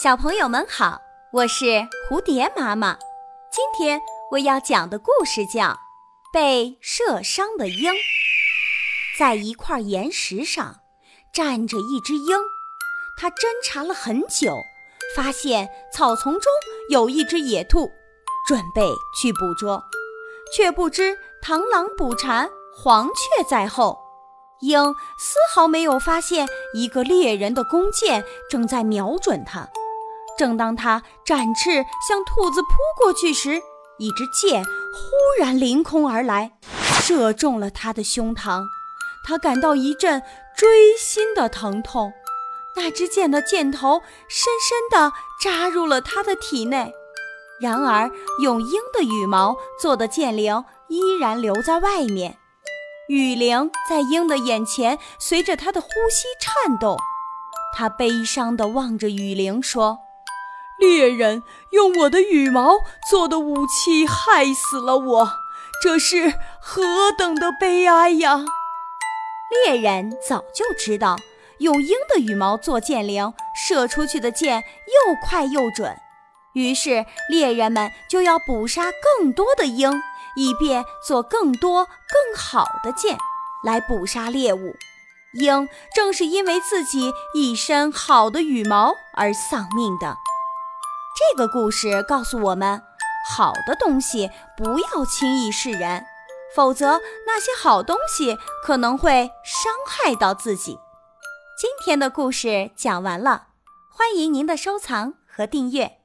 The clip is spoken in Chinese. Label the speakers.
Speaker 1: 小朋友们好，我是蝴蝶妈妈。今天我要讲的故事叫《被射伤的鹰》。在一块岩石上站着一只鹰，它侦查了很久，发现草丛中有一只野兔，准备去捕捉，却不知螳螂捕蝉，黄雀在后。鹰丝毫没有发现一个猎人的弓箭正在瞄准它。正当他展翅向兔子扑过去时，一支箭忽然凌空而来，射中了他的胸膛。他感到一阵锥心的疼痛，那支箭的箭头深深地扎入了他的体内。然而，用鹰的羽毛做的箭翎依然留在外面，羽翎在鹰的眼前随着他的呼吸颤动。他悲伤地望着羽翎说。
Speaker 2: 猎人用我的羽毛做的武器害死了我，这是何等的悲哀呀！
Speaker 1: 猎人早就知道，用鹰的羽毛做箭翎，射出去的箭又快又准。于是，猎人们就要捕杀更多的鹰，以便做更多更好的箭，来捕杀猎物。鹰正是因为自己一身好的羽毛而丧命的。这个故事告诉我们，好的东西不要轻易示人，否则那些好东西可能会伤害到自己。今天的故事讲完了，欢迎您的收藏和订阅。